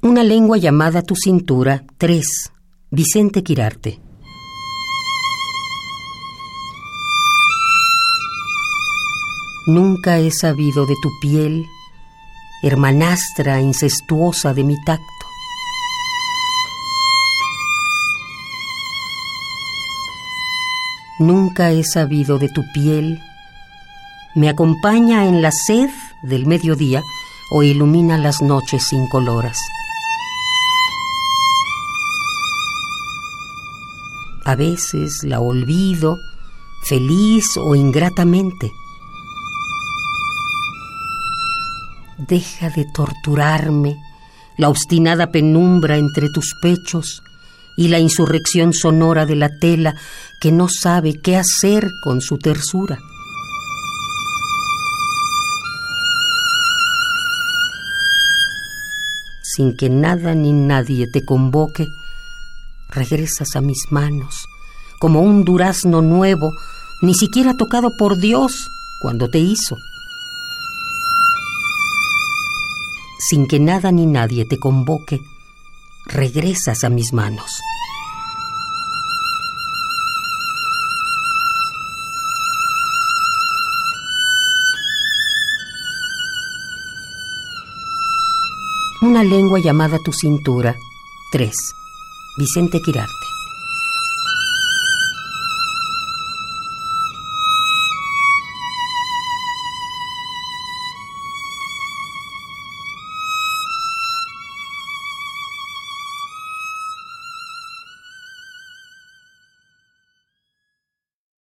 Una lengua llamada tu cintura 3. Vicente Quirarte. Nunca he sabido de tu piel, hermanastra incestuosa de mi tacto. Nunca he sabido de tu piel, me acompaña en la sed del mediodía o ilumina las noches incoloras. A veces la olvido, feliz o ingratamente. Deja de torturarme la obstinada penumbra entre tus pechos y la insurrección sonora de la tela que no sabe qué hacer con su tersura. Sin que nada ni nadie te convoque, regresas a mis manos, como un durazno nuevo, ni siquiera tocado por Dios cuando te hizo. Sin que nada ni nadie te convoque, regresas a mis manos. Una lengua llamada tu cintura. 3. Vicente Quirarte.